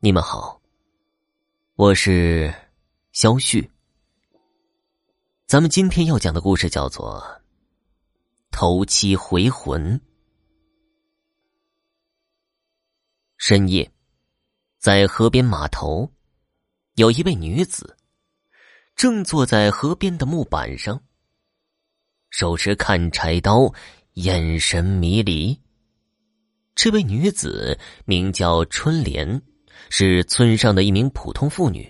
你们好，我是肖旭。咱们今天要讲的故事叫做《头七回魂》。深夜，在河边码头，有一位女子正坐在河边的木板上，手持砍柴刀，眼神迷离。这位女子名叫春莲。是村上的一名普通妇女，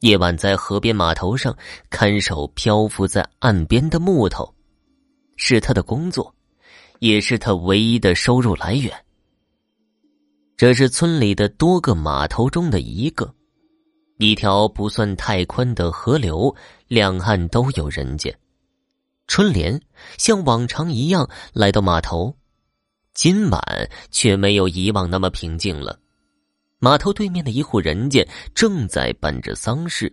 夜晚在河边码头上看守漂浮在岸边的木头，是她的工作，也是她唯一的收入来源。这是村里的多个码头中的一个，一条不算太宽的河流，两岸都有人家。春莲像往常一样来到码头，今晚却没有以往那么平静了。码头对面的一户人家正在办着丧事，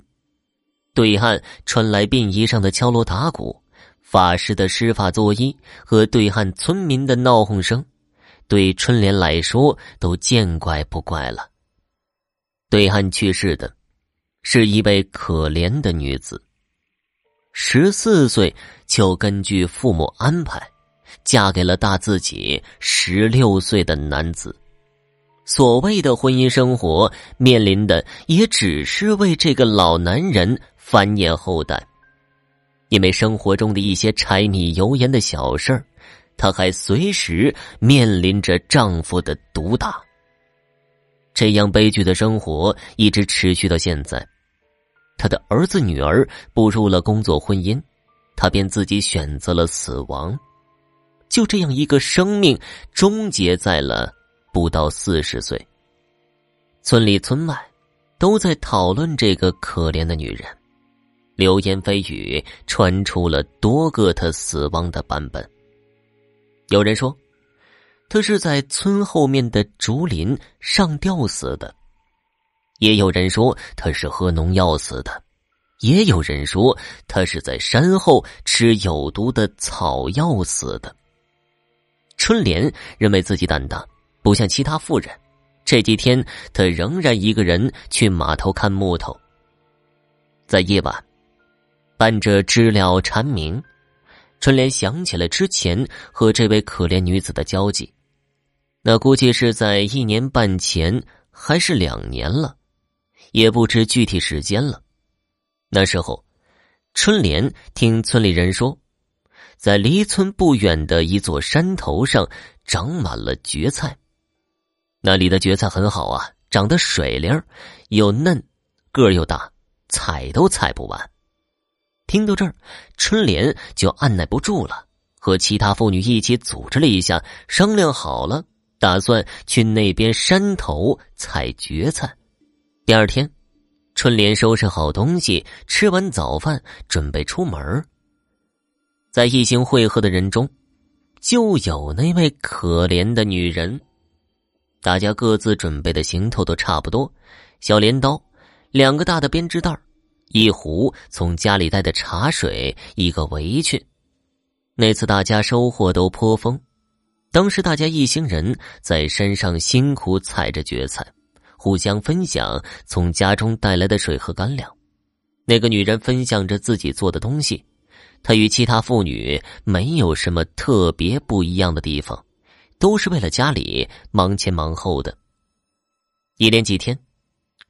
对岸传来殡仪上的敲锣打鼓、法师的施法作揖和对岸村民的闹哄声，对春莲来说都见怪不怪了。对岸去世的，是一位可怜的女子，十四岁就根据父母安排，嫁给了大自己十六岁的男子。所谓的婚姻生活，面临的也只是为这个老男人繁衍后代，因为生活中的一些柴米油盐的小事儿，她还随时面临着丈夫的毒打。这样悲剧的生活一直持续到现在，她的儿子女儿步入了工作婚姻，她便自己选择了死亡，就这样一个生命终结在了。不到四十岁，村里村外都在讨论这个可怜的女人，流言蜚语传出了多个她死亡的版本。有人说，她是在村后面的竹林上吊死的；也有人说她是喝农药死的；也有人说她是在山后吃有毒的草药死的。春莲认为自己胆大。不像其他妇人，这几天他仍然一个人去码头看木头。在夜晚，伴着知了蝉鸣，春莲想起了之前和这位可怜女子的交集，那估计是在一年半前，还是两年了，也不知具体时间了。那时候，春莲听村里人说，在离村不远的一座山头上长满了蕨菜。那里的蕨菜很好啊，长得水灵，又嫩，个儿又大，采都采不完。听到这儿，春莲就按耐不住了，和其他妇女一起组织了一下，商量好了，打算去那边山头采蕨菜。第二天，春莲收拾好东西，吃完早饭，准备出门。在一行会合的人中，就有那位可怜的女人。大家各自准备的行头都差不多：小镰刀、两个大的编织袋一壶从家里带的茶水、一个围裙。那次大家收获都颇丰。当时大家一行人在山上辛苦采着蕨菜，互相分享从家中带来的水和干粮。那个女人分享着自己做的东西，她与其他妇女没有什么特别不一样的地方。都是为了家里忙前忙后的。一连几天，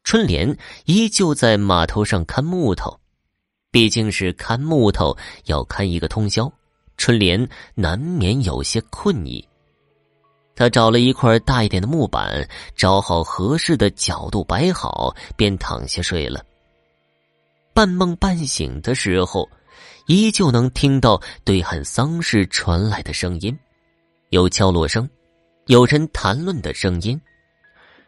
春莲依旧在码头上看木头，毕竟是看木头，要看一个通宵，春莲难免有些困意。他找了一块大一点的木板，找好合适的角度摆好，便躺下睡了。半梦半醒的时候，依旧能听到对岸丧事传来的声音。有敲锣声，有人谈论的声音，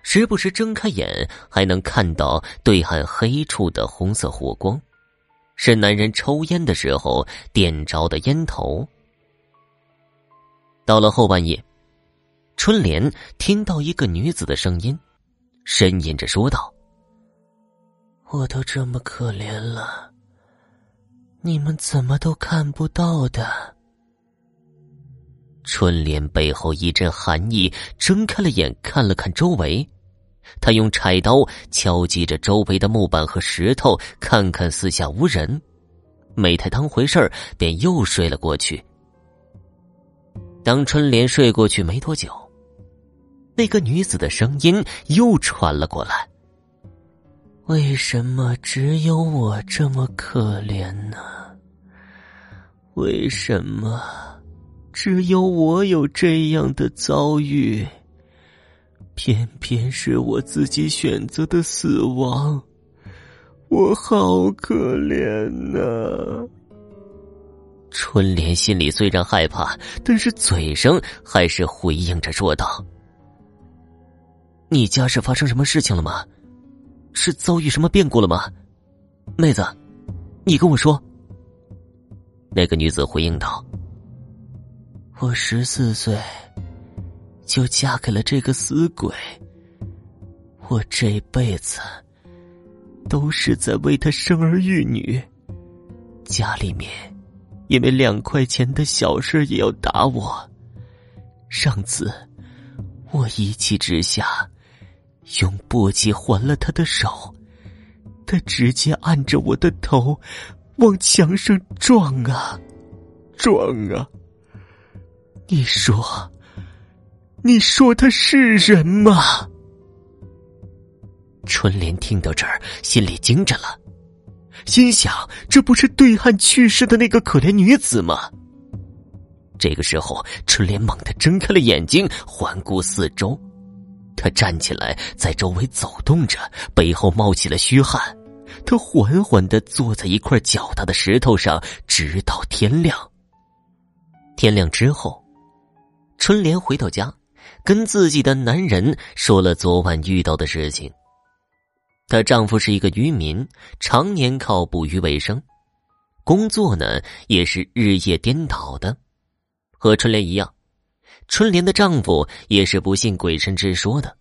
时不时睁开眼，还能看到对岸黑处的红色火光，是男人抽烟的时候点着的烟头。到了后半夜，春莲听到一个女子的声音，呻吟着说道：“我都这么可怜了，你们怎么都看不到的？”春莲背后一阵寒意，睁开了眼，看了看周围，他用柴刀敲击着周围的木板和石头，看看四下无人，没太当回事便又睡了过去。当春莲睡过去没多久，那个女子的声音又传了过来：“为什么只有我这么可怜呢？为什么只有我有这样的遭遇？”偏偏是我自己选择的死亡，我好可怜呐！春莲心里虽然害怕，但是嘴上还是回应着说道：“你家是发生什么事情了吗？是遭遇什么变故了吗？妹子，你跟我说。”那个女子回应道：“我十四岁。”就嫁给了这个死鬼。我这辈子都是在为他生儿育女，家里面因为两块钱的小事也要打我。上次我一气之下用簸箕还了他的手，他直接按着我的头往墙上撞啊撞啊！你说？你说他是人吗？春莲听到这儿，心里惊着了，心想：这不是对岸去世的那个可怜女子吗？这个时候，春莲猛地睁开了眼睛，环顾四周，他站起来，在周围走动着，背后冒起了虚汗。他缓缓的坐在一块较大的石头上，直到天亮。天亮之后，春莲回到家。跟自己的男人说了昨晚遇到的事情。她丈夫是一个渔民，常年靠捕鱼为生，工作呢也是日夜颠倒的。和春莲一样，春莲的丈夫也是不信鬼神之说的，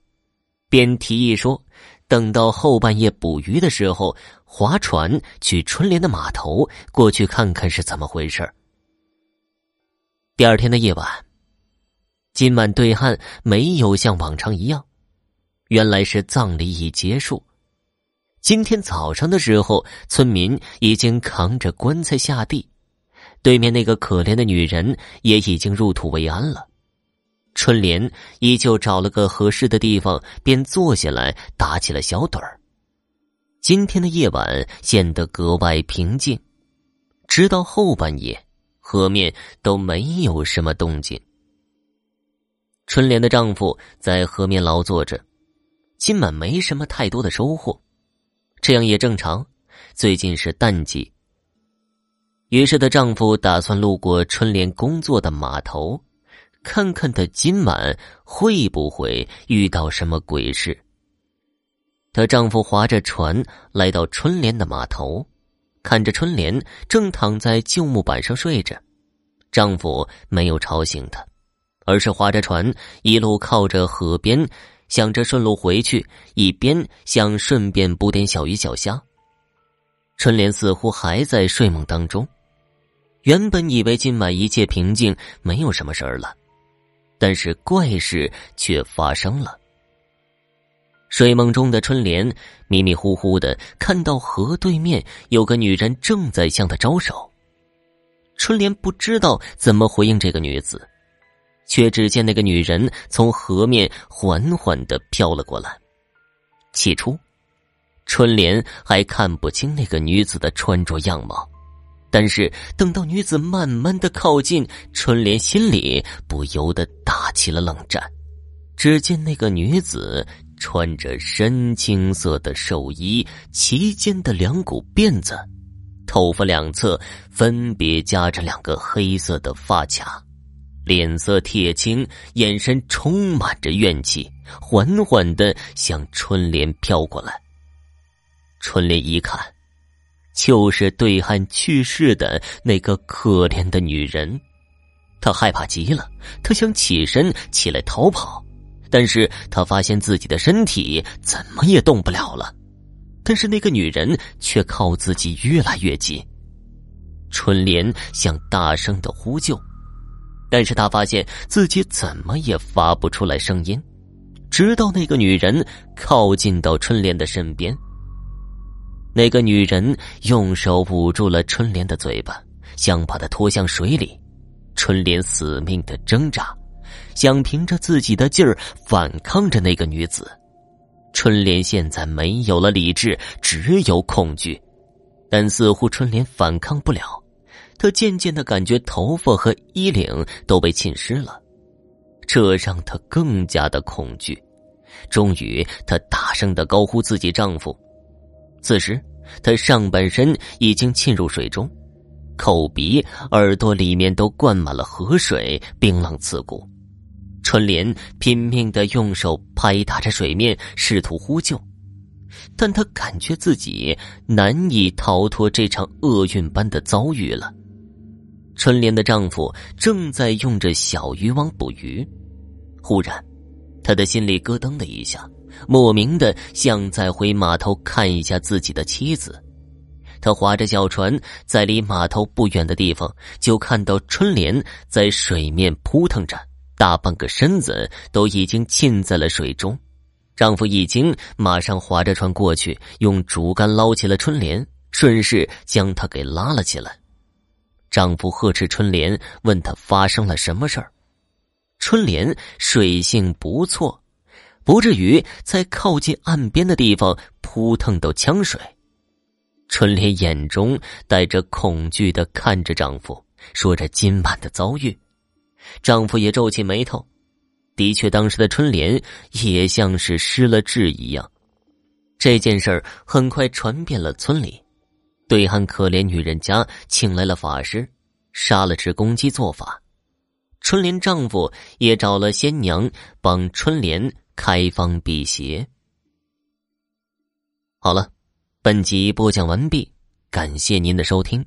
便提议说，等到后半夜捕鱼的时候，划船去春莲的码头过去看看是怎么回事第二天的夜晚。今晚对岸没有像往常一样，原来是葬礼已结束。今天早上的时候，村民已经扛着棺材下地，对面那个可怜的女人也已经入土为安了。春莲依旧找了个合适的地方，便坐下来打起了小盹儿。今天的夜晚显得格外平静，直到后半夜，河面都没有什么动静。春莲的丈夫在河面劳作着，今晚没什么太多的收获，这样也正常。最近是淡季。于是，她丈夫打算路过春莲工作的码头，看看她今晚会不会遇到什么鬼事。她丈夫划着船来到春莲的码头，看着春莲正躺在旧木板上睡着，丈夫没有吵醒她。而是划着船，一路靠着河边，想着顺路回去，一边想顺便捕点小鱼小虾。春莲似乎还在睡梦当中，原本以为今晚一切平静，没有什么事儿了，但是怪事却发生了。睡梦中的春莲迷迷糊糊的看到河对面有个女人正在向她招手，春莲不知道怎么回应这个女子。却只见那个女人从河面缓缓的飘了过来。起初，春莲还看不清那个女子的穿着样貌，但是等到女子慢慢的靠近，春莲心里不由得打起了冷战。只见那个女子穿着深青色的寿衣，齐肩的两股辫子，头发两侧分别夹着两个黑色的发卡。脸色铁青，眼神充满着怨气，缓缓的向春莲飘过来。春莲一看，就是对岸去世的那个可怜的女人，她害怕极了，她想起身起来逃跑，但是她发现自己的身体怎么也动不了了，但是那个女人却靠自己越来越近。春莲想大声的呼救。但是他发现自己怎么也发不出来声音，直到那个女人靠近到春莲的身边。那个女人用手捂住了春莲的嘴巴，想把她拖向水里。春莲死命的挣扎，想凭着自己的劲儿反抗着那个女子。春莲现在没有了理智，只有恐惧，但似乎春莲反抗不了。她渐渐的感觉头发和衣领都被浸湿了，这让她更加的恐惧。终于，她大声的高呼自己丈夫。此时，她上半身已经浸入水中。口鼻、耳朵里面都灌满了河水，冰冷刺骨。春莲拼命的用手拍打着水面，试图呼救，但她感觉自己难以逃脱这场厄运般的遭遇了。春莲的丈夫正在用着小渔网捕鱼，忽然，他的心里咯噔的一下，莫名的想再回码头看一下自己的妻子。他划着小船，在离码头不远的地方，就看到春莲在水面扑腾着，大半个身子都已经浸在了水中。丈夫一惊，马上划着船过去，用竹竿捞起了春莲，顺势将她给拉了起来。丈夫呵斥春莲，问她发生了什么事儿。春莲水性不错，不至于在靠近岸边的地方扑腾到呛水。春莲眼中带着恐惧的看着丈夫，说着今晚的遭遇。丈夫也皱起眉头。的确，当时的春莲也像是失了智一样。这件事儿很快传遍了村里，对岸可怜女人家请来了法师，杀了只公鸡做法。春莲丈夫也找了仙娘帮春莲开方辟邪。好了。本集播讲完毕，感谢您的收听。